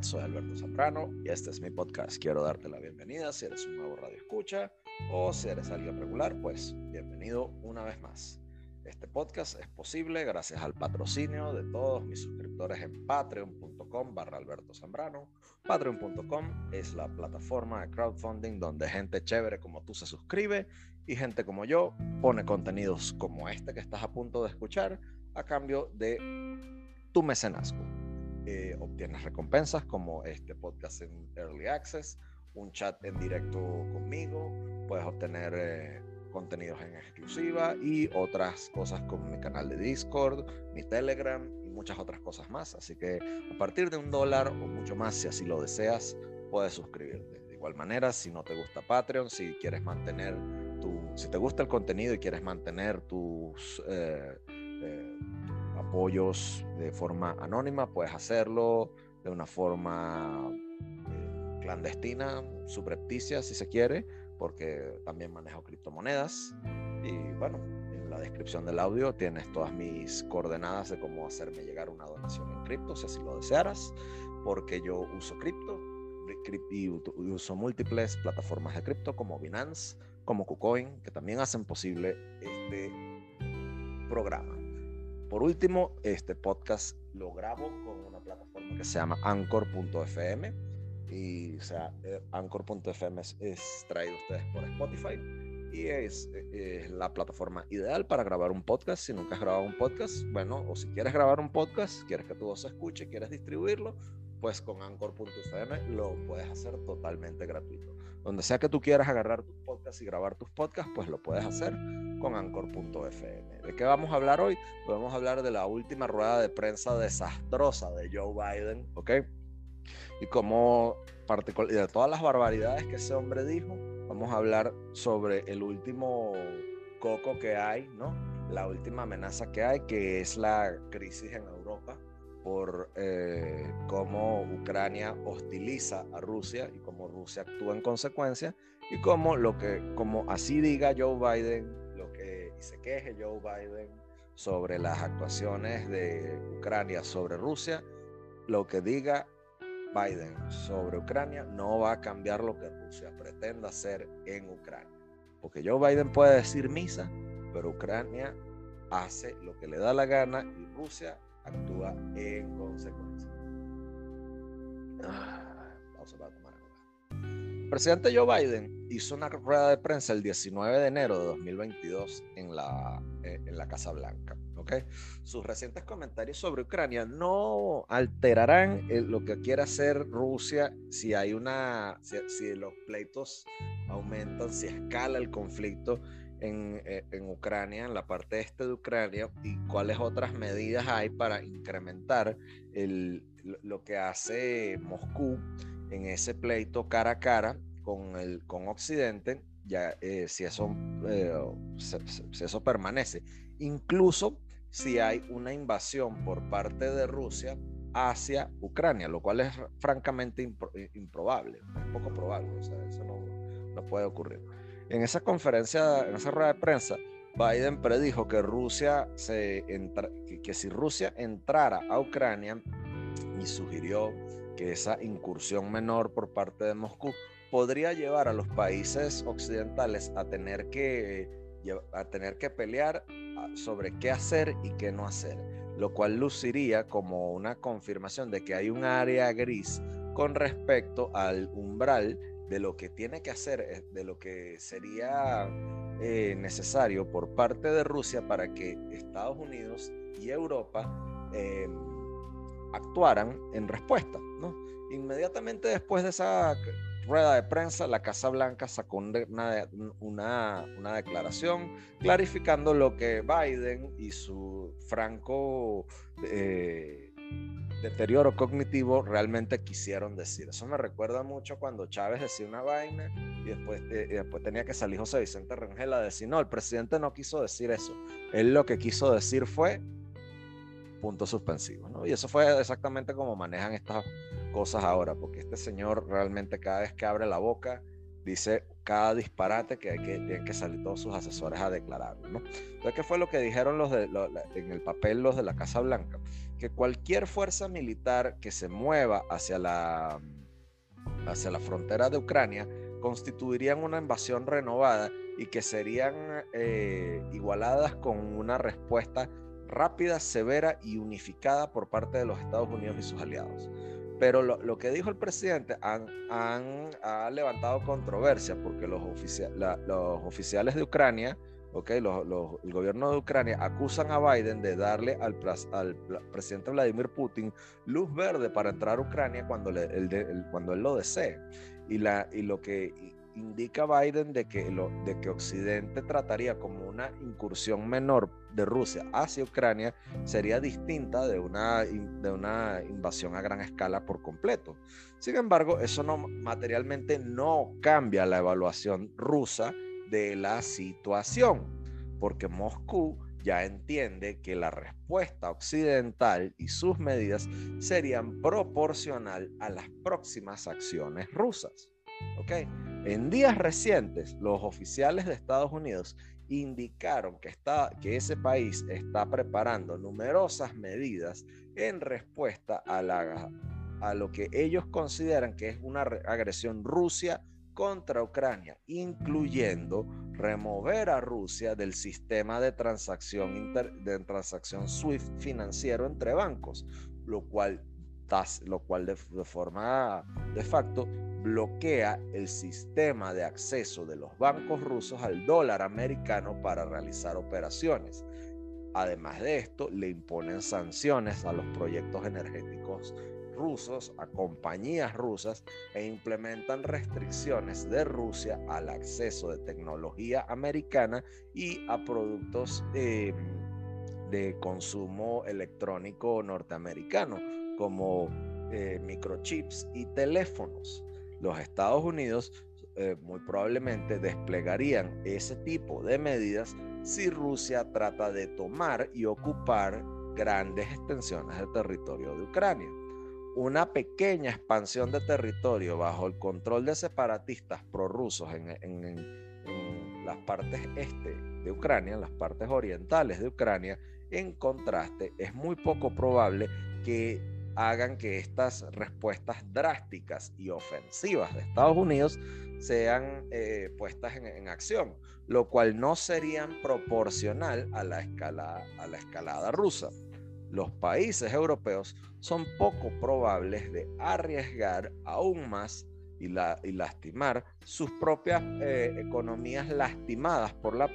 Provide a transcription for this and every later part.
Soy Alberto Zambrano y este es mi podcast. Quiero darte la bienvenida si eres un nuevo radio escucha o si eres alguien regular, pues bienvenido una vez más. Este podcast es posible gracias al patrocinio de todos mis suscriptores en patreon.com barra Alberto Zambrano. Patreon.com es la plataforma de crowdfunding donde gente chévere como tú se suscribe y gente como yo pone contenidos como este que estás a punto de escuchar a cambio de tu mecenazgo. Eh, obtienes recompensas como este podcast en Early Access, un chat en directo conmigo, puedes obtener eh, contenidos en exclusiva y otras cosas como mi canal de Discord, mi Telegram y muchas otras cosas más. Así que a partir de un dólar o mucho más, si así lo deseas, puedes suscribirte. De igual manera, si no te gusta Patreon, si quieres mantener tu, si te gusta el contenido y quieres mantener tus eh, apoyos de forma anónima, puedes hacerlo de una forma eh, clandestina, subrepticia si se quiere, porque también manejo criptomonedas. Y bueno, en la descripción del audio tienes todas mis coordenadas de cómo hacerme llegar una donación en cripto, si así lo desearas, porque yo uso cripto y uso múltiples plataformas de cripto como Binance, como KuCoin, que también hacen posible este programa. Por último, este podcast lo grabo con una plataforma que se llama anchor.fm y o sea, eh, anchor.fm es, traído ustedes por Spotify y es, es, la plataforma ideal para grabar un podcast. Si nunca has grabado un podcast, bueno, o si quieres grabar un podcast, quieres que tu voz se escuche, quieres distribuirlo, pues con anchor.fm lo puedes hacer totalmente gratuito. Donde sea que tú quieras agarrar tus podcasts y grabar tus podcasts, pues lo puedes hacer con anchor.fm. ¿De qué vamos a hablar hoy? Vamos a hablar de la última rueda de prensa desastrosa de Joe Biden, ¿ok? Y como de todas las barbaridades que ese hombre dijo, vamos a hablar sobre el último coco que hay, ¿no? La última amenaza que hay, que es la crisis en Europa por eh, cómo Ucrania hostiliza a Rusia y cómo Rusia actúa en consecuencia y cómo lo que como así diga Joe Biden lo que y se queje Joe Biden sobre las actuaciones de Ucrania sobre Rusia lo que diga Biden sobre Ucrania no va a cambiar lo que Rusia pretenda hacer en Ucrania. Porque Joe Biden puede decir misa pero Ucrania hace lo que le da la gana y Rusia actúa en consecuencia. Ah, tomar El presidente Joe Biden hizo una rueda de prensa el 19 de enero de 2022 en la, eh, en la Casa Blanca. ¿okay? Sus recientes comentarios sobre Ucrania no alterarán lo que quiere hacer Rusia si hay una, si los pleitos aumentan, si escala el conflicto eh, en, Ucrania, en la parte este de Ucrania, y cuáles otras medidas hay para incrementar el, lo que hace Moscú en ese pleito cara a cara con, el, con Occidente, ya eh, si, eso, eh, si eso permanece. Incluso si hay una invasión por parte de Rusia hacia Ucrania, lo cual es francamente improbable, poco probable, o sea, eso no puede ocurrir. En esa conferencia, en esa rueda de prensa, Biden predijo que Rusia que, si Rusia entrara a Ucrania y sugirió que esa incursión menor por parte de Moscú podría llevar a los países occidentales a tener que a tener que pelear ah, sobre qué hacer y qué no hacer, lo cual luciría como una confirmación de que hay un área gris con respecto al umbral de lo que tiene que hacer, eh, de lo que sería eh, necesario por parte de Rusia para que Estados Unidos y Europa em, actuaran en respuesta. ¿no? Inmediatamente después de esa rueda de prensa, la Casa Blanca sacó una, una, una, declaración clarificando lo que Biden y su franco eh, deterioro cognitivo realmente quisieron decir. Eso me recuerda mucho cuando Chávez decía una vaina y después, eh, después tenía que salir José Vicente Rangel a decir, no, el presidente no quiso decir eso. Él lo que quiso decir fue punto suspensivo. ¿no? Y eso fue exactamente como manejan estas cosas ahora, porque este señor realmente cada vez que abre la boca dice cada disparate que, hay que tienen que salir todos sus asesores a declarar. ¿no? Entonces, ¿qué fue lo que dijeron los de, en el papel los de la Casa Blanca? Que cualquier fuerza militar que se mueva hacia la, hacia la frontera de Ucrania constituirían una invasión renovada y que serían eh, igualadas con una respuesta rápida, severa y unificada por parte de los Estados Unidos y sus aliados. Pero lo, que dijo el presidente han, ha levantado controversia porque los, los oficiales de Ucrania, okay, el gobierno de Ucrania acusan a Biden de darle al, al presidente Vladimir Putin luz verde para entrar a Ucrania cuando, le, cuando él lo desee. Y, la, y lo que indica Biden de que, lo, de que Occidente trataría como una incursión menor de Rusia hacia Ucrania sería distinta de una, de una invasión a gran escala por completo. Sin embargo, eso no, materialmente no cambia la evaluación rusa de la situación, porque Moscú ya entiende que la respuesta occidental y sus medidas serían proporcional a las próximas acciones rusas. ¿ok?, en días recientes, los oficiales de Estados Unidos indicaron que, está, que ese país está preparando numerosas medidas en respuesta a, la, a lo que ellos consideran que es una agresión Rusia contra Ucrania, incluyendo remover a Rusia del sistema de transacción, de transacción SWIFT financiero entre bancos, lo cual, lo cual de forma de facto bloquea el sistema de acceso de los bancos rusos al dólar americano para realizar operaciones. Además de esto, le imponen sanciones a los proyectos energéticos rusos, a compañías rusas e implementan restricciones de Rusia al acceso de tecnología americana y a productos eh, de consumo electrónico norteamericano como eh, microchips y teléfonos los Estados Unidos eh, muy probablemente desplegarían ese tipo de medidas si Rusia trata de tomar y ocupar grandes extensiones de territorio de Ucrania. Una pequeña expansión de territorio bajo el control de separatistas prorrusos en, las partes este de Ucrania, en las partes orientales de Ucrania, en contraste, es muy poco probable que hagan que estas respuestas drásticas y ofensivas de Estados Unidos sean eh, puestas en, acción, lo cual no serían proporcional a la, a la escalada rusa. Los países europeos son poco probables de arriesgar aún más y, lastimar sus propias eh, economías lastimadas por la,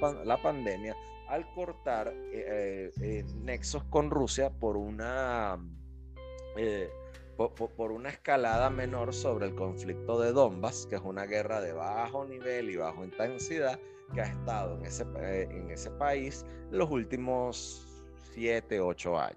pandemia al cortar eh, nexos con Rusia por una eh, por, una escalada menor sobre el conflicto de Donbass, que es una guerra de bajo nivel y bajo intensidad que ha estado en ese, eh, en ese país los últimos 7, 8 años.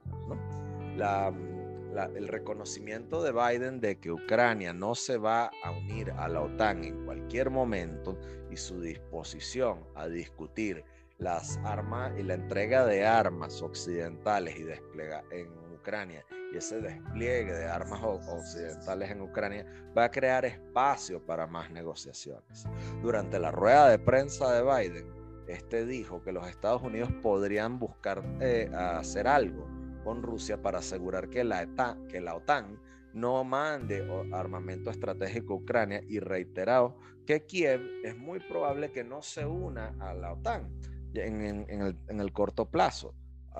el reconocimiento de Biden de que Ucrania no se va a unir a la OTAN en cualquier momento y su disposición a discutir las armas y la entrega de armas occidentales y desplega en Ucrania y ese despliegue de armas occidentales en Ucrania va a crear espacio para más negociaciones. Durante la rueda de prensa de Biden, este dijo que los Estados Unidos podrían buscar eh, hacer algo con Rusia para asegurar que la, que la OTAN no mande armamento estratégico a Ucrania y reiterado que Kiev es muy probable que no se una a la OTAN en, el, en el, corto plazo.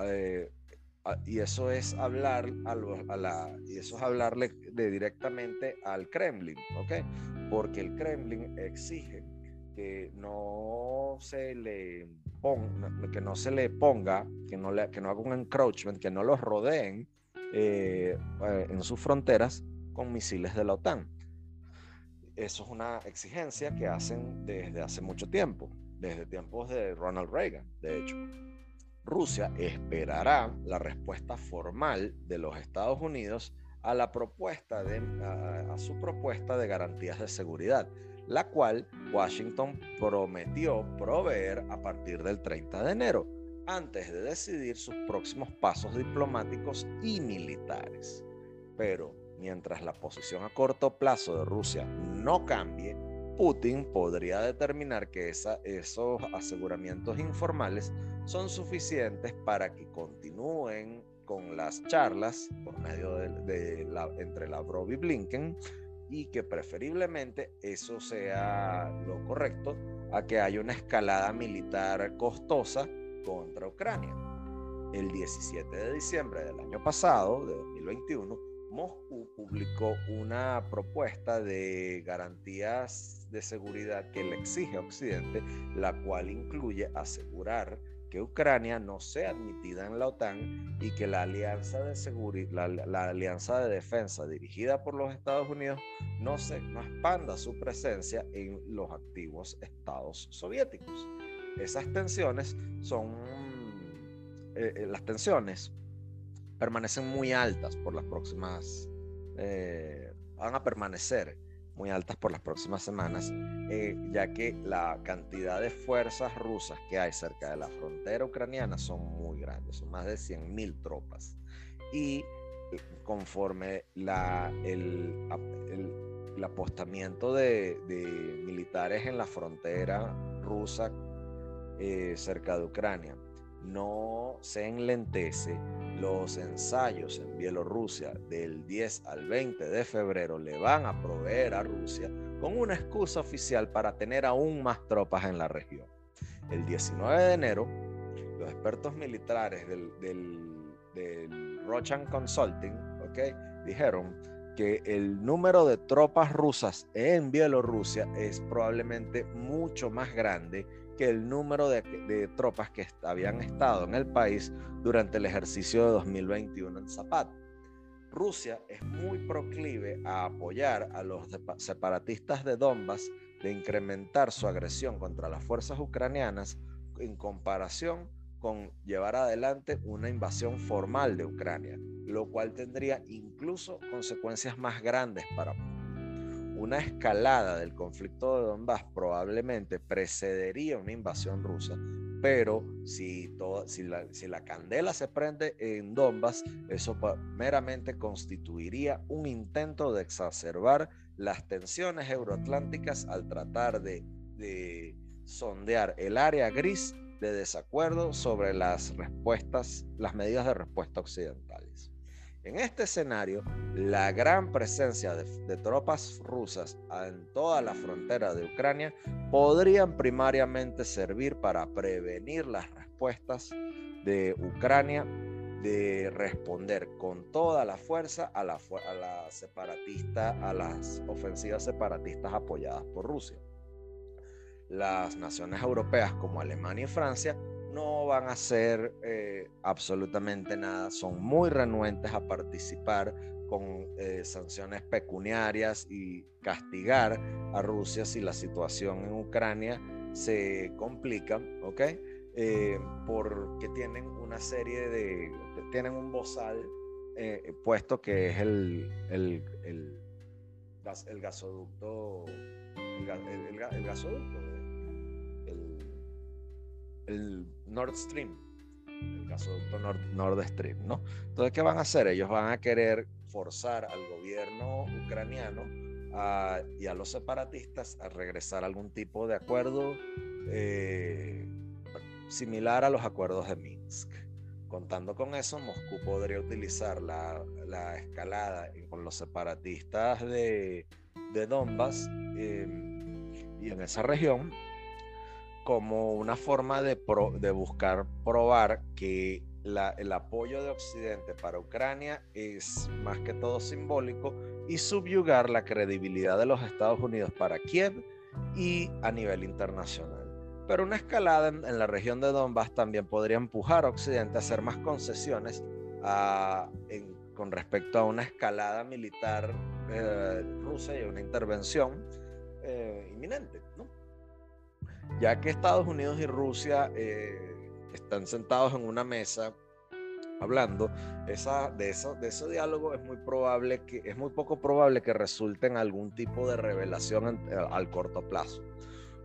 Eh, Ah, y eso es hablar a, la y eso es hablarle de directamente al Kremlin, ¿ok? Porque el Kremlin exige no se le ponga, que no se le ponga, que no, que no haga un encroachment, que no los rodeen eh, eh, en sus fronteras con misiles de la OTAN. Eso es una exigencia que hacen desde hace mucho tiempo, desde tiempos de Ronald Reagan, de hecho. Rusia esperará la respuesta formal de los Estados Unidos a la propuesta de, a, su propuesta de garantías de seguridad, la cual Washington prometió proveer a partir del 30 de enero, antes de decidir sus próximos pasos diplomáticos y militares. Pero mientras la posición a corto plazo de Rusia no cambie, Putin podría determinar que esos aseguramientos informales son suficientes para que continúen con las charlas por medio de, la, entre Lavrov y Blinken y que preferiblemente eso sea lo correcto a que haya una escalada militar costosa contra Ucrania. El 17 de diciembre del año pasado, de 2021, Moscú publicó una propuesta de garantías de seguridad que le exige a Occidente, la cual incluye asegurar que Ucrania no sea admitida en la OTAN y que la alianza de seguridad, la, alianza de defensa dirigida por los Estados Unidos no se no expanda su presencia en los activos estados soviéticos. Esas tensiones son eh, eh, las tensiones permanecen muy altas por las próximas eh, van a permanecer muy altas por las próximas semanas, eh, ya que la cantidad de fuerzas rusas que hay cerca de la frontera ucraniana son muy grandes, son más de 100.000 tropas. Y eh, conforme el, apostamiento de, militares en la frontera rusa eh, cerca de Ucrania no se enlentece, los ensayos en Bielorrusia del 10 al 20 de febrero le van a proveer a Rusia con una excusa oficial para tener aún más tropas en la región. El 19 de enero, los expertos militares del, del, Rochan Consulting okay, dijeron que el número de tropas rusas en Bielorrusia es probablemente mucho más grande el número de, tropas que habían estado en el país durante el ejercicio de 2021 en Zapata. Rusia es muy proclive a apoyar a los separatistas de Donbass de incrementar su agresión contra las fuerzas ucranianas en comparación con llevar adelante una invasión formal de Ucrania, lo cual tendría incluso consecuencias más grandes para una escalada del conflicto de Donbass probablemente precedería una invasión rusa, pero si, si, la, si la candela se prende en Donbass, eso meramente constituiría un intento de exacerbar las tensiones euroatlánticas al tratar de, de sondear el área gris de desacuerdo sobre las respuestas, las medidas de respuesta occidentales. En este escenario, la gran presencia de, tropas rusas en toda la frontera de Ucrania podrían primariamente servir para prevenir las respuestas de Ucrania de responder con toda la fuerza a a las ofensivas separatistas apoyadas por Rusia. Las naciones europeas como Alemania y Francia no van a hacer eh, absolutamente nada, son muy renuentes a participar con eh, sanciones pecuniarias y castigar a Rusia si la situación en Ucrania se complica, ¿ok? Eh, porque tienen una serie de, tienen un bozal puesto que es el, el, el, el gasoducto, el gasoducto el Nord Stream, el gasoducto Nord, Nord Stream, ¿no? Entonces, ¿qué van a hacer? Ellos van a querer forzar al gobierno ucraniano y a los separatistas a regresar a algún tipo de acuerdo eh, similar a los acuerdos de Minsk. Contando con eso, Moscú podría utilizar la, la escalada con los separatistas de, de Donbass eh, y en esa región como una forma de, de buscar probar que el apoyo de Occidente para Ucrania es más que todo simbólico y subyugar la credibilidad de los Estados Unidos para Kiev y a nivel internacional. Pero una escalada en, la región de Donbass también podría empujar a Occidente a hacer más concesiones con respecto a una escalada militar eh, rusa y una intervención eh, inminente. ¿no? Ya que Estados Unidos y Rusia eh, están sentados en una mesa hablando, esa, de, eso, de ese diálogo es muy probable que, es muy poco probable que resulte en algún tipo de revelación eh, al corto plazo.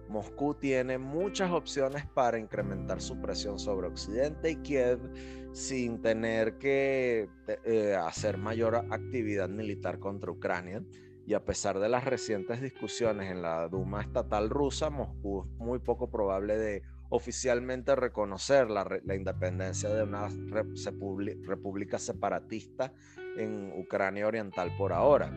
Moscú tiene muchas opciones para incrementar su presión sobre Occidente y Kiev sin tener que eh, hacer mayor actividad militar contra Ucrania y a pesar de las recientes discusiones en la Duma estatal rusa, Moscú es muy poco probable de oficialmente reconocer la, independencia de una república separatista en Ucrania Oriental por ahora,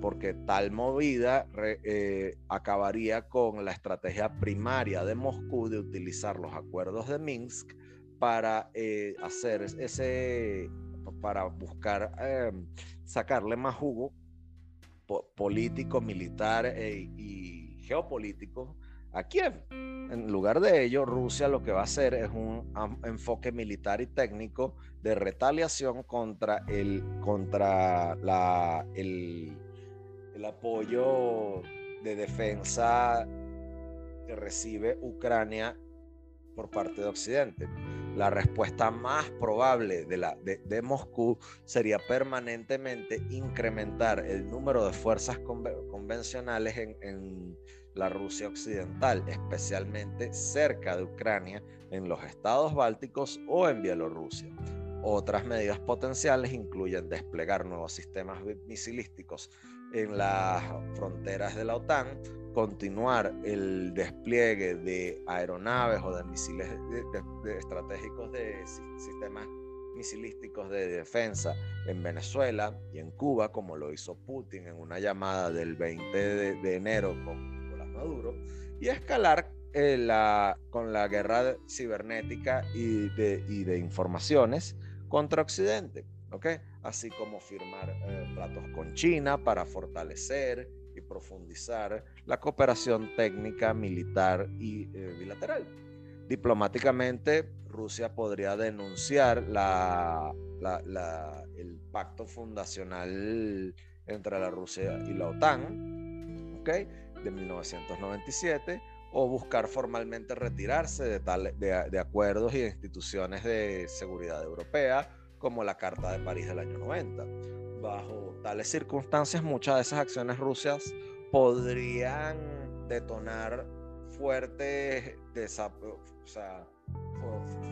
porque tal movida eh, acabaría con la estrategia primaria de Moscú de utilizar los acuerdos de Minsk para eh, hacer ese, para buscar em, sacarle más jugo político, militar e, y geopolítico a Kiev. En lugar de ello, Rusia lo que va a hacer es un enfoque militar y técnico de retaliación contra el, contra la, el, el apoyo de defensa que recibe Ucrania por parte de Occidente. La respuesta más probable de, Moscú sería permanentemente incrementar el número de fuerzas convencionales en, en la Rusia occidental, especialmente cerca de Ucrania, en los estados bálticos o en Bielorrusia. Otras medidas potenciales incluyen desplegar nuevos sistemas misilísticos en las fronteras de la OTAN, continuar el despliegue de aeronaves o de misiles estratégicos de sistemas misilísticos de defensa en Venezuela y en Cuba, como lo hizo Putin en una llamada del 20 de, enero con Nicolás Maduro, y escalar eh, la, con la guerra cibernética de, y de informaciones contra Occidente, ¿ok? Así como firmar eh, tratos con China para fortalecer y profundizar la cooperación técnica, militar y eh, bilateral. Diplomáticamente, Rusia podría denunciar el pacto fundacional entre la Rusia y la OTAN ¿okay? de 1997 o buscar formalmente retirarse de, tal, de, de acuerdos y instituciones de seguridad europea como la Carta de París del año 90 bajo tales circunstancias, muchas de esas acciones rusas podrían detonar fuerte, o sea,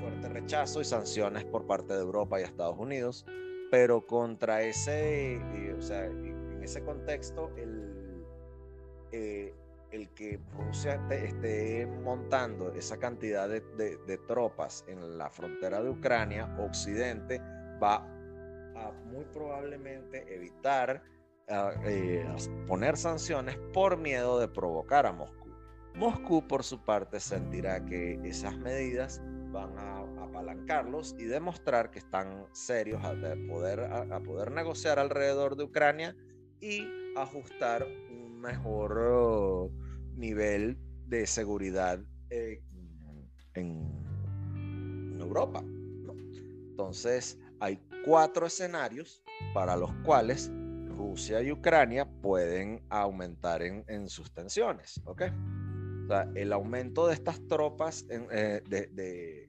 fuerte rechazo y sanciones por parte de Europa y Estados Unidos, pero contra ese, o sea, en ese contexto, el, eh, el que Rusia esté montando esa cantidad de, de tropas en la frontera de Ucrania, Occidente va muy probablemente evitar ah, eh, poner sanciones por miedo de provocar a Moscú. Moscú, por su parte, sentirá que esas medidas van a apalancarlos y demostrar que están serios a poder, a, poder negociar alrededor de Ucrania y ajustar mejor oh, nivel de seguridad eh, en, Europa. Entonces, hay cuatro escenarios para los cuales Rusia y Ucrania pueden aumentar en, sus tensiones. ¿ok? el aumento de estas tropas, eh, de,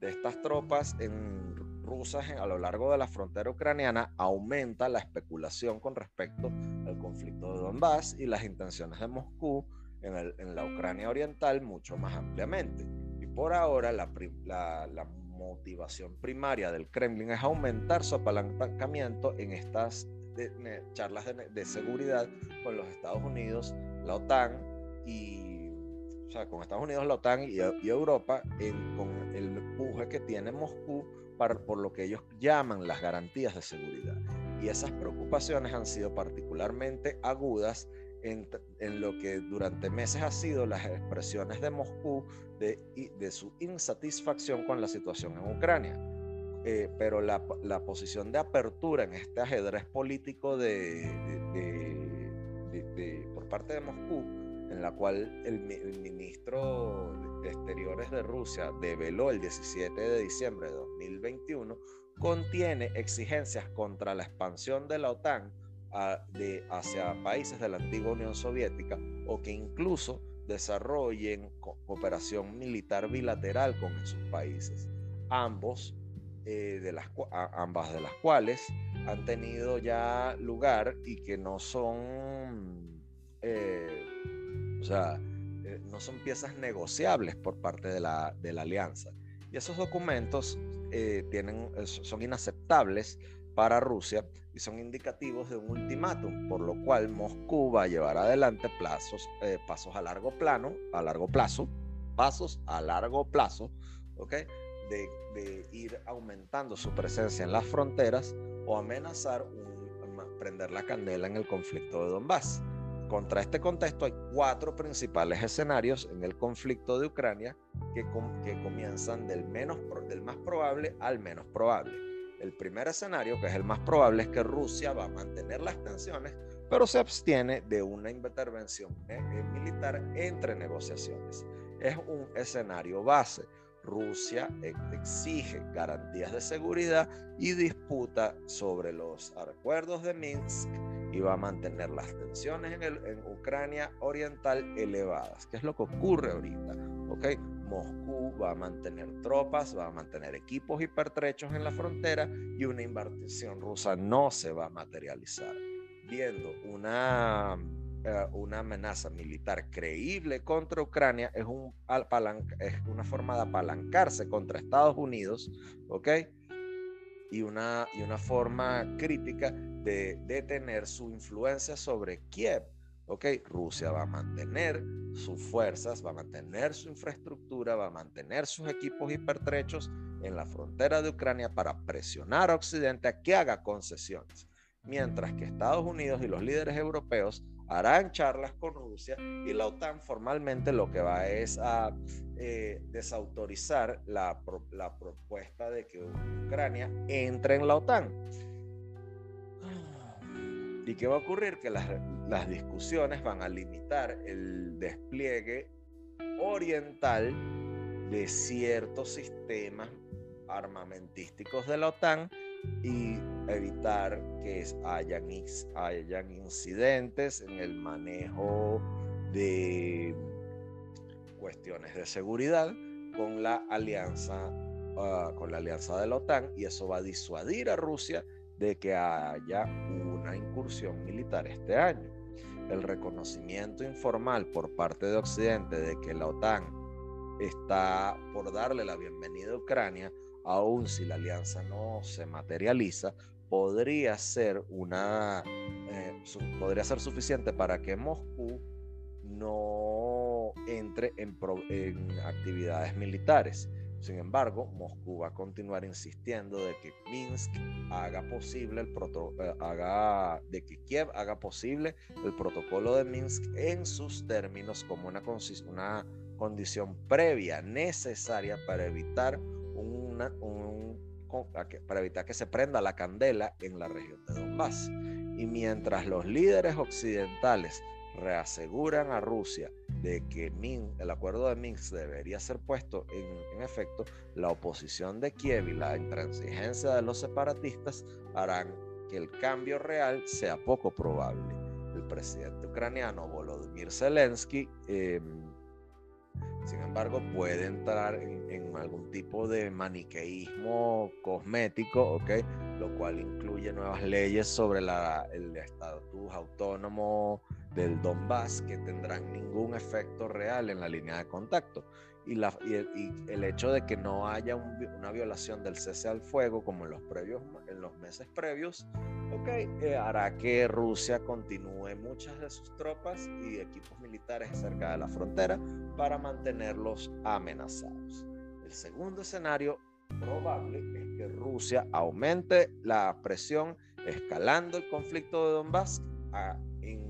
estas tropas en rusas a lo largo de la frontera ucraniana aumenta la especulación con respecto al conflicto de Donbass y las intenciones de Moscú en, la Ucrania oriental mucho más ampliamente. Y por ahora la, la motivación primaria del Kremlin es aumentar su apalancamiento en estas charlas de, seguridad con los Estados Unidos, la OTAN y, o sea, con Estados Unidos, la OTAN y, Europa, con el empuje que tiene Moscú para, por lo que ellos llaman las garantías de seguridad. Y esas preocupaciones han sido particularmente agudas en, en, lo que durante meses ha sido las expresiones de Moscú de, de su insatisfacción con la situación en Ucrania. Eh, pero la, la, posición de apertura en este ajedrez político de, de, por parte de Moscú, en la cual el, ministro de Exteriores de Rusia develó el 17 de diciembre de 2021, contiene exigencias contra la expansión de la OTAN de, hacia países de la antigua Unión Soviética o que incluso desarrollen cooperación militar bilateral con esos países. Ambos, eh, de las, ambas de las cuales han tenido ya lugar y que no son, eh, o sea, eh, no son piezas negociables por parte de la, alianza. Y esos documentos tienen, son inaceptables para Rusia y son indicativos de un ultimátum, por lo cual Moscú va a llevar adelante eh, pasos a largo plano, a largo plazo, pasos a largo plazo, ¿ok? De, ir aumentando su presencia en las fronteras o amenazar prender la candela en el conflicto de Donbass. Contra este contexto hay cuatro principales escenarios en el conflicto de Ucrania que, que comienzan del, menos, del más probable al menos probable. El primer escenario, que es el más probable, es que Rusia va a mantener las tensiones, pero se abstiene de una intervención eh, eh, militar entre negociaciones. Es un escenario base. Rusia exige garantías de seguridad y disputa sobre los acuerdos de Minsk y va a mantener las tensiones en, el, en Ucrania oriental elevadas, que es lo que ocurre ahorita. ¿okay? Moscú va a mantener tropas, va a mantener equipos hipertrechos en la frontera y una inversión rusa no se va a materializar. Viendo una, eh, una amenaza militar creíble contra Ucrania, es, un es una forma de apalancarse contra Estados Unidos, ¿ok? Y una, y una forma crítica de detener su influencia sobre Kiev. ¿ok? Rusia va a mantener sus fuerzas, va a mantener su infraestructura, va a mantener sus equipos hipertrechos en la frontera de Ucrania para presionar a Occidente a que haga concesiones. Mientras que Estados Unidos y los líderes europeos harán charlas con Rusia y la OTAN formalmente lo que va es a eh, desautorizar la, la propuesta de que Ucrania entre en la OTAN. ¿Y qué va a ocurrir? Que las, las discusiones van a limitar el despliegue oriental de ciertos sistemas armamentísticos de la OTAN y evitar que hayan, hayan incidentes en el manejo de cuestiones de seguridad con la alianza uh, con la alianza de la OTAN y eso va a disuadir a Rusia de que haya una incursión militar este año. El reconocimiento informal por parte de Occidente de que la OTAN está por darle la bienvenida a Ucrania, aun si la alianza no se materializa, podría ser una eh, podría ser suficiente para que Moscú no entre en, actividades militares. Sin embargo, Moscú va a continuar insistiendo de que Minsk haga posible el eh, haga de que Kiev haga posible el protocolo de Minsk en sus términos como una, una condición previa necesaria para evitar una, un, para evitar que se prenda la candela en la región de Donbass. Y mientras los líderes occidentales reaseguran a Rusia de que el acuerdo de Minsk debería ser puesto en, efecto, la oposición de Kiev y la intransigencia de los separatistas harán que el cambio real sea poco probable. El presidente ucraniano Volodymyr Zelensky, em, sin embargo, puede entrar en, algún tipo de maniqueísmo cosmético, ¿ok? Lo cual incluye nuevas leyes sobre la, el estatus autónomo del Donbass que tendrán ningún efecto real en la línea de contacto. Y, la, y, el, hecho de que no haya una violación del cese al fuego como en los, previos, en los meses previos, okay, eh, hará que Rusia continúe muchas de sus tropas y equipos militares cerca de la frontera para mantenerlos amenazados. El segundo escenario probable es que Rusia aumente la presión escalando el conflicto de Donbass a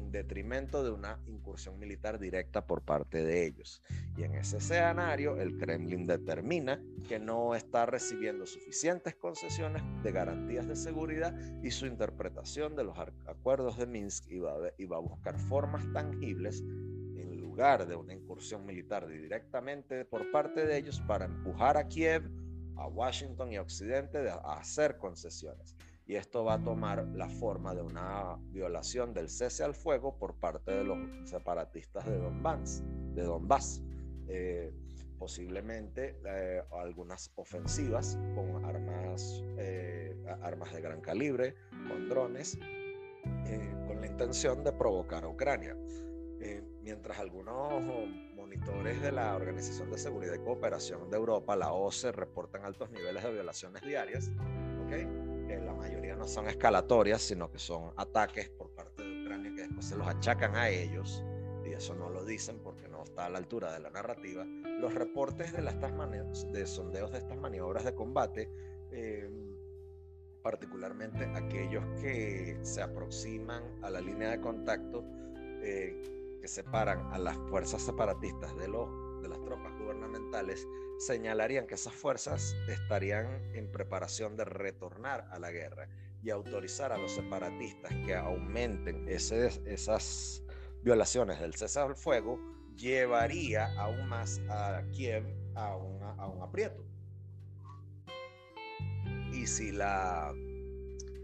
en detrimento de una incursión militar directa por parte de ellos. Y en ese escenario, el Kremlin determina que no está recibiendo suficientes concesiones de garantías de seguridad y su interpretación de los acuerdos de Minsk iba a, iba a buscar formas tangibles en lugar de una incursión militar directamente por parte de ellos para empujar a Kiev, a Washington y a Occidente a hacer concesiones y esto va a tomar la forma de una violación del cese al fuego por parte de los separatistas de Donbass, de Donbass. Eh, posiblemente eh, algunas ofensivas con armas, eh, armas de gran calibre, con drones, con la intención de provocar a Ucrania. mientras algunos monitores de la Organización de Seguridad y Cooperación de Europa, la OCE, reportan altos niveles de violaciones diarias, ¿okay? La mayoría no son escalatorias, sino que son ataques por parte de Ucrania que después se los achacan a ellos, y eso no lo dicen porque no está a la altura de la narrativa, los reportes de, las de sondeos de estas maniobras de combate, eh, particularmente aquellos que se aproximan a la línea de contacto eh, que separan a las fuerzas separatistas de, los, de las tropas gubernamentales, señalarían que esas fuerzas estarían en preparación de retornar a la guerra y autorizar a los separatistas que aumenten esas violaciones del cese al fuego llevaría aún más a Kiev a, a un aprieto. Y si, la,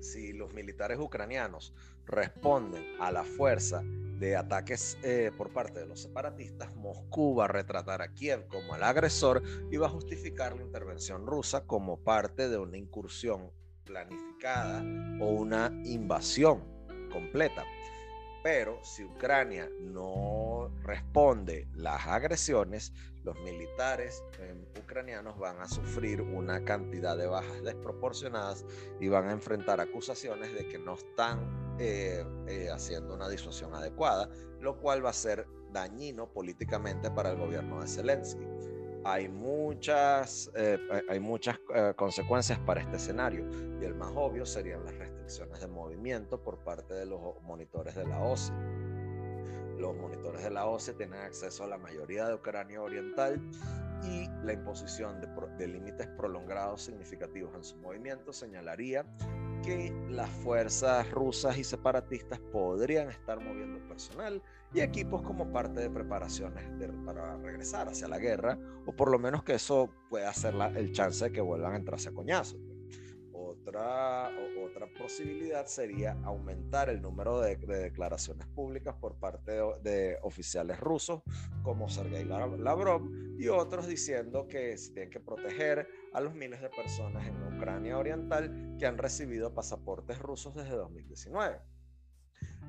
si los militares ucranianos responden a la fuerza de ataques eh, por parte de los separatistas, Moscú va a retratar a Kiev como el agresor y va a justificar la intervención rusa como parte de una incursión planificada o una invasión completa. Pero si Ucrania no responde las agresiones, los militares em, ucranianos van a sufrir una cantidad de bajas desproporcionadas y van a enfrentar acusaciones de que no están eh, eh, haciendo una disuasión adecuada, lo cual va a ser dañino políticamente para el gobierno de Zelensky hay muchas, eh, hay muchas eh, consecuencias para este escenario y el más obvio serían las restricciones de movimiento por parte de los monitores de la OCE. Los monitores de la OCE tienen acceso a la mayoría de Ucrania Oriental y la imposición de, límites prolongados significativos en su movimiento señalaría que las fuerzas rusas y separatistas podrían estar moviendo personal y equipos como parte de preparaciones para regresar hacia la guerra, o por lo menos que eso pueda ser el chance de que vuelvan a entrarse a coñazos. Otra, otra posibilidad sería aumentar el número de, declaraciones públicas por parte de, oficiales rusos como Sergei Lavrov y otros diciendo que se tienen que proteger a los miles de personas en Ucrania Oriental que han recibido pasaportes rusos desde 2019.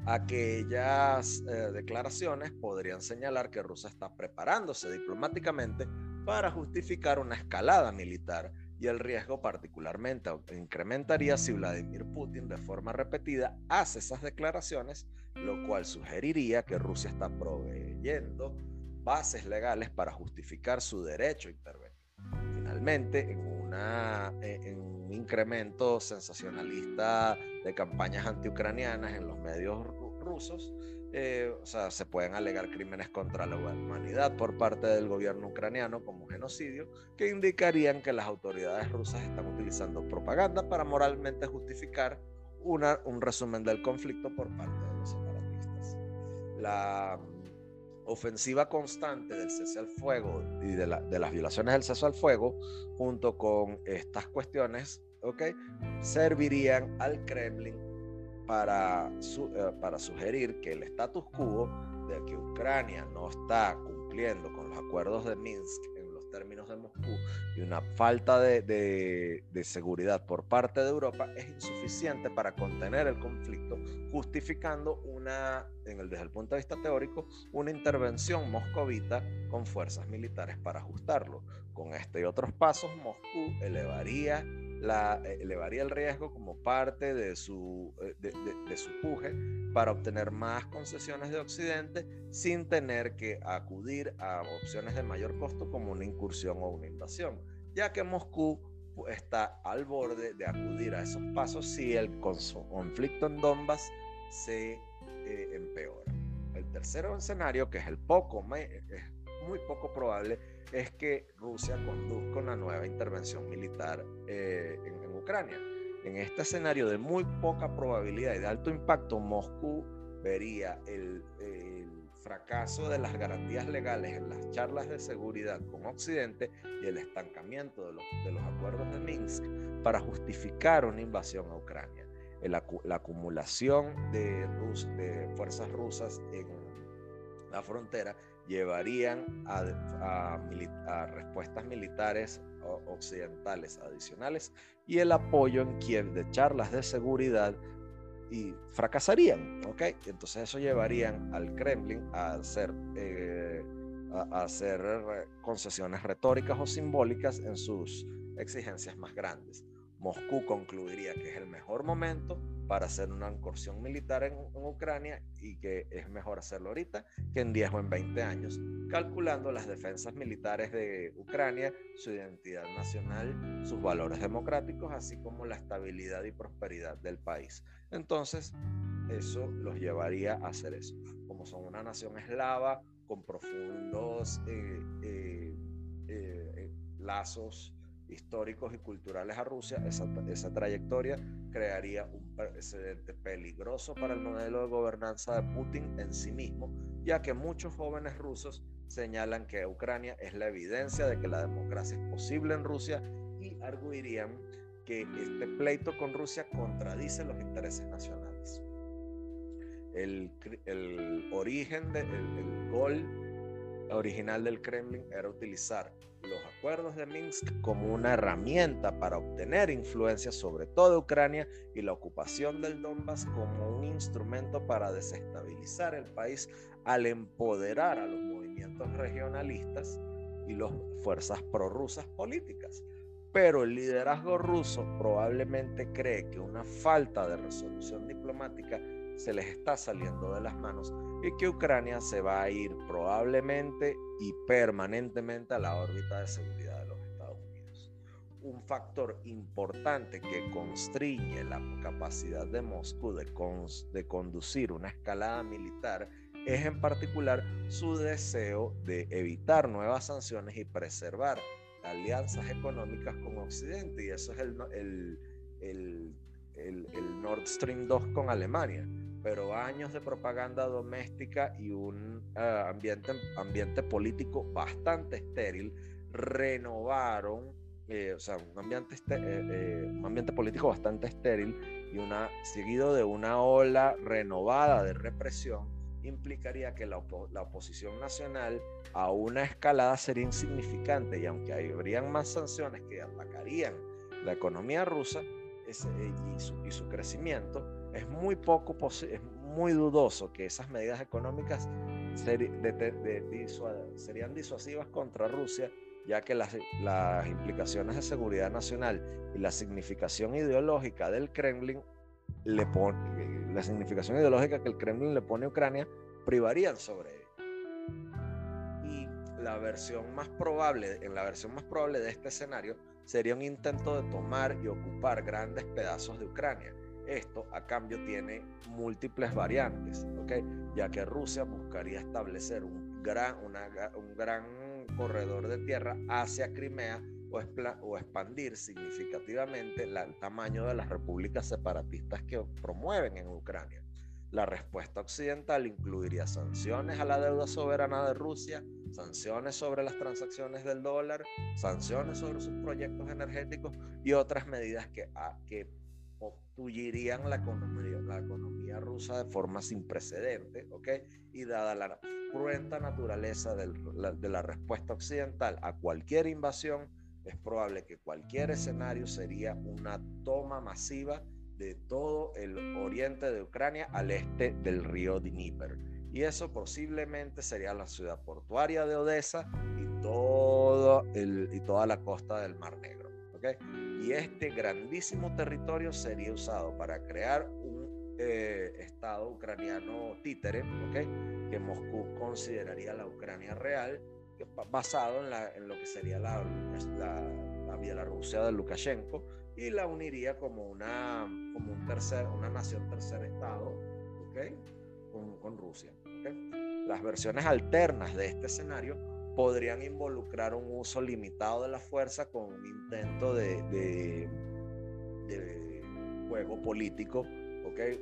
Aquellas eh, declaraciones podrían señalar que Rusia está preparándose diplomáticamente para justificar una escalada militar y el riesgo particularmente incrementaría si Vladimir Putin de forma repetida hace esas declaraciones, lo cual sugeriría que Rusia está proveyendo bases legales para justificar su derecho a intervenir. Finalmente, en, una, en un incremento sensacionalista de campañas antiucranianas en los medios rusos, eh, o sea, se pueden alegar crímenes contra la humanidad por parte del gobierno ucraniano como genocidio, que indicarían que las autoridades rusas están utilizando propaganda para moralmente justificar una, un resumen del conflicto por parte de los separatistas. La mm, ofensiva constante del cese al fuego y de, de las violaciones del cese al fuego, junto con estas cuestiones, ¿okay? servirían al Kremlin para, eh, para sugerir que el status quo de que Ucrania no está cumpliendo con los acuerdos de Minsk en los términos de Moscú y una falta de, de, seguridad por parte de Europa es insuficiente para contener el conflicto, justificando una, en el, desde el punto de vista teórico, una intervención moscovita con fuerzas militares para ajustarlo. Con este y otros pasos, Moscú elevaría la, eh, elevaría el riesgo como parte de su, eh, de, su puje para obtener más concesiones de Occidente sin tener que acudir a opciones de mayor costo como una incursión o una invasión, ya que Moscú está al borde de acudir a esos pasos si el conflicto en Donbass se eh, empeora. El tercer escenario, que es el poco, es muy poco probable, es que Rusia conduzca una nueva intervención militar eh, en, Ucrania. En este escenario de muy poca probabilidad y de alto impacto, Moscú vería el, fracaso de las garantías legales en las charlas de seguridad con Occidente y el estancamiento de los, de los acuerdos de Minsk para justificar una invasión a Ucrania. la, acumulación de, de fuerzas rusas en la frontera llevarían a, respuestas militares occidentales adicionales y el apoyo en Kiev de charlas de seguridad y fracasarían, ¿ok? Entonces eso llevarían al Kremlin a hacer, eh, a hacer concesiones retóricas o simbólicas en sus exigencias más grandes. Moscú concluiría que es el mejor momento para hacer una incursión militar en, Ucrania y que es mejor hacerlo ahorita que en 10 o en 20 años, calculando las defensas militares de Ucrania, su identidad nacional, sus valores democráticos, así como la estabilidad y prosperidad del país. Entonces, eso los llevaría a hacer eso. Como son una nación eslava con profundos eh, eh, eh, lazos históricos y culturales a Rusia, esa, esa, trayectoria crearía un precedente peligroso para el modelo de gobernanza de Putin en sí mismo, ya que muchos jóvenes rusos señalan que Ucrania es la evidencia de que la democracia es posible en Rusia y arguirían que este pleito con Rusia contradice los intereses nacionales. El, el origen del de, gol original del Kremlin era utilizar los acuerdos de Minsk como una herramienta para obtener influencia sobre toda Ucrania y la ocupación del Donbass como un instrumento para desestabilizar el país al empoderar a los movimientos regionalistas y las fuerzas prorrusas políticas. Pero el liderazgo ruso probablemente cree que una falta de resolución diplomática se les está saliendo de las manos y que Ucrania se va a ir probablemente y permanentemente a la órbita de seguridad de los Estados Unidos. Un factor importante que constriñe la capacidad de Moscú de, de conducir una escalada militar es en particular su deseo de evitar nuevas sanciones y preservar alianzas económicas con Occidente. Y eso es el, el, el, el Nord Stream 2 con Alemania pero años de propaganda doméstica y un eh, ambiente, ambiente político bastante estéril renovaron, eh, o sea, un ambiente, eh, un ambiente político bastante estéril y una, seguido de una ola renovada de represión, implicaría que la, la, oposición nacional a una escalada sería insignificante y aunque habrían más sanciones que atacarían la economía rusa y, su, y su crecimiento, es muy poco es muy dudoso que esas medidas económicas serían disuasivas contra Rusia, ya que las, implicaciones de seguridad nacional y la significación ideológica del Kremlin le pone, la significación ideológica que el Kremlin le pone a Ucrania privarían sobre él. Y la versión más probable, en la versión más probable de este escenario, sería un intento de tomar y ocupar grandes pedazos de Ucrania esto a cambio tiene múltiples variantes, ¿okay? ya que Rusia buscaría establecer un gran, un gran corredor de tierra hacia Crimea o, expandir significativamente el tamaño de las repúblicas separatistas que promueven en Ucrania. La respuesta occidental incluiría sanciones a la deuda soberana de Rusia, sanciones sobre las transacciones del dólar, sanciones sobre sus proyectos energéticos y otras medidas que, que obstruirían la economía, la economía rusa de forma sin precedentes, ¿ok? Y dada la cruenta naturaleza de la respuesta occidental a cualquier invasión, es probable que cualquier escenario sería una toma masiva de todo el oriente de Ucrania al este del río Dnieper. Y eso posiblemente sería la ciudad portuaria de Odessa y, todo el, y toda la costa del Mar Negro. ¿Okay? y este grandísimo territorio sería usado para crear un eh, Estado ucraniano títere, que Moscú consideraría la Ucrania real, basado en, la, en, lo que sería la, la, la, Bielorrusia de Lukashenko, y la uniría como una, como un tercer, una nación tercer Estado con, con Rusia. ¿okay? Las versiones alternas de este escenario podrían involucrar un uso limitado de la fuerza con un intento de, de, juego político, ¿okay?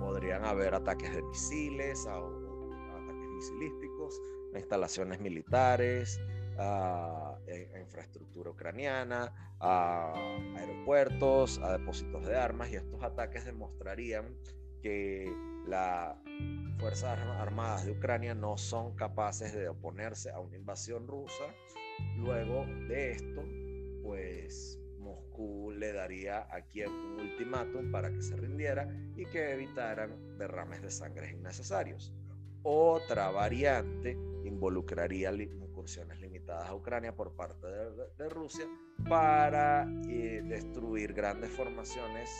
podrían haber ataques de misiles, a, ataques misilísticos, a instalaciones militares, a, a, infraestructura ucraniana, a aeropuertos, a depósitos de armas, y estos ataques demostrarían que las Fuerzas Armadas de Ucrania no son capaces de oponerse a una invasión rusa. Luego de esto, pues Moscú le daría a Kiev un ultimátum para que se rindiera y que evitaran derrames de sangre innecesarios. Otra variante involucraría incursiones limitadas a Ucrania por parte de, Rusia para eh, destruir grandes formaciones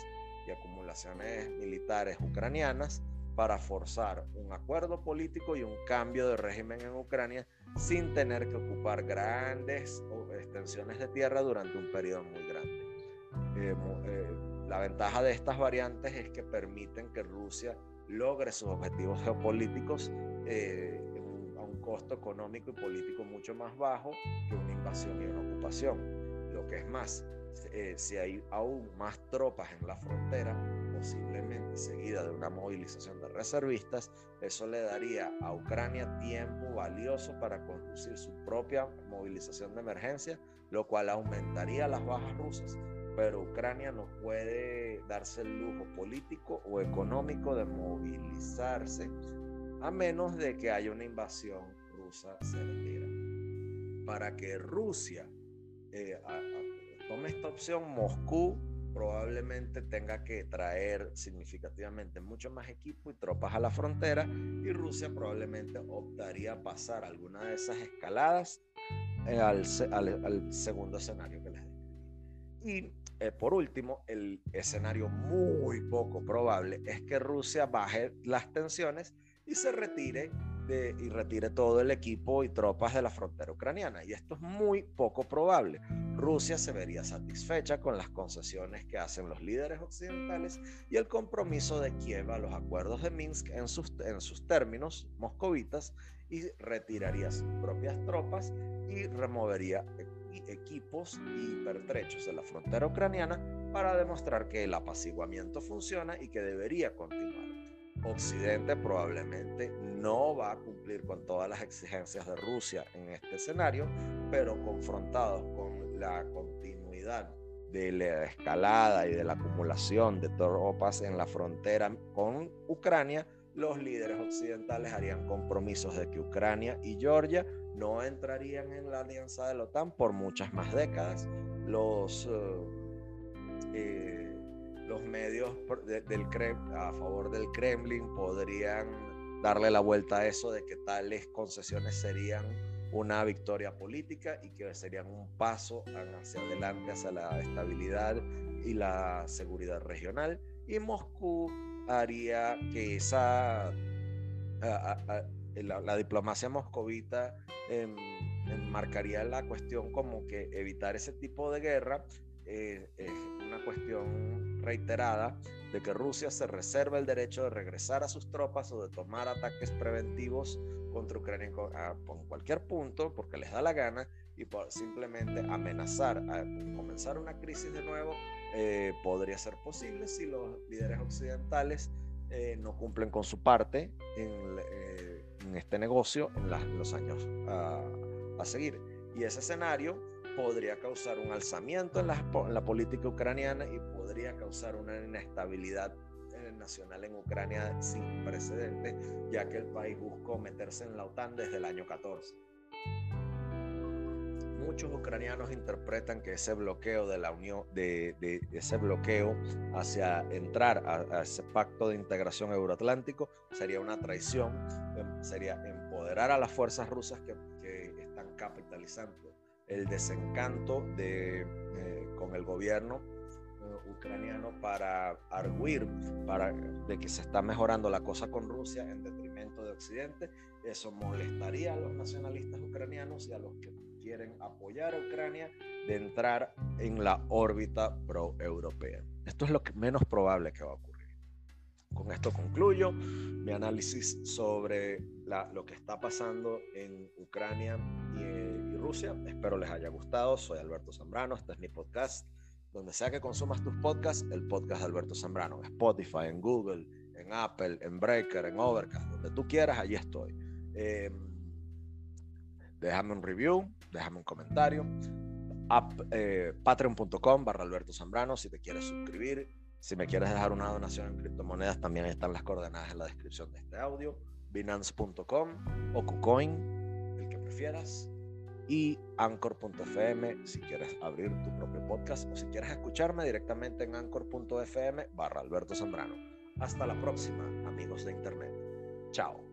y acumulaciones militares ucranianas para forzar un acuerdo político y un cambio de régimen en Ucrania sin tener que ocupar grandes extensiones de tierra durante un periodo muy grande. Eh, eh, la ventaja de estas variantes es que permiten que Rusia logre sus objetivos geopolíticos eh, a un costo económico y político mucho más bajo que una invasión y una ocupación. Que es más, eh, si hay aún más tropas en la frontera, posiblemente seguida de una movilización de reservistas, eso le daría a Ucrania tiempo valioso para conducir su propia movilización de emergencia, lo cual aumentaría las bajas rusas. Pero Ucrania no puede darse el lujo político o económico de movilizarse a menos de que haya una invasión rusa certera. Para que Rusia eh, tome esta opción, Moscú probablemente tenga que traer significativamente mucho más equipo y tropas a la frontera y Rusia probablemente optaría a pasar alguna de esas escaladas eh, al, segundo escenario que les Y eh, por último, el escenario muy poco probable es que Rusia baje las tensiones y se retire y retire todo el equipo y tropas de la frontera ucraniana. Y esto es muy poco probable. Rusia se vería satisfecha con las concesiones que hacen los líderes occidentales y el compromiso de Kiev a los acuerdos de Minsk en sus, en sus términos moscovitas y retiraría sus propias tropas y removería equipos y pertrechos de la frontera ucraniana para demostrar que el apaciguamiento funciona y que debería continuar. Occidente probablemente no va a cumplir con todas las exigencias de Rusia en este escenario, pero confrontados con la continuidad de la escalada y de la acumulación de tropas en la frontera con Ucrania, los líderes occidentales harían compromisos de que Ucrania y Georgia no entrarían en la alianza de la OTAN por muchas más décadas. Los eh, eh los medios del a favor del Kremlin podrían darle la vuelta a eso de que tales concesiones serían una victoria política y que serían un paso hacia adelante hacia la estabilidad y la seguridad regional. Y Moscú haría que esa la, diplomacia moscovita eh, marcaría la cuestión como que evitar ese tipo de guerra eh, es una cuestión reiterada de que Rusia se reserva el derecho de regresar a sus tropas o de tomar ataques preventivos contra Ucrania en, cualquier punto porque les da la gana y por simplemente amenazar a comenzar una crisis de nuevo eh, podría ser posible si los líderes occidentales eh, no cumplen con su parte en, este negocio en, los años a seguir. Y ese escenario podría causar un alzamiento en la, política ucraniana y podría causar una inestabilidad eh, nacional en Ucrania sin precedentes, ya que el país buscó meterse en la OTAN desde el año 14. Muchos ucranianos interpretan que ese bloqueo de la Unión, de, ese bloqueo hacia entrar a, ese pacto de integración euroatlántico sería una traición, em, sería empoderar a las fuerzas rusas que, que están capitalizando el desencanto de, eh, con el gobierno eh, ucraniano para arguir para, de que se está mejorando la cosa con Rusia en detrimento de Occidente. Eso molestaría a los nacionalistas ucranianos y a los que quieren apoyar a Ucrania de entrar en la órbita pro-europea. Esto es lo que menos probable que va a ocurrir. Con esto concluyo mi análisis sobre lo que está pasando en Ucrania y, Rusia. Espero les haya gustado. Soy Alberto Zambrano. Este es mi podcast. Donde sea que consumas tus podcasts, el podcast de Alberto Zambrano. En Spotify, en Google, en Apple, en Breaker, en Overcast, donde tú quieras, allí estoy. Em, déjame un review, déjame un comentario. Eh, Patreon.com barra Alberto Zambrano si te quieres suscribir si me quieres dejar una donación en criptomonedas, también están las coordenadas en la descripción de este audio. Binance.com o KuCoin, el que prefieras. Y Anchor.fm si quieres abrir tu propio podcast o si quieres escucharme directamente en Anchor.fm barra Alberto Zambrano. Hasta la próxima, amigos de Internet. Chao.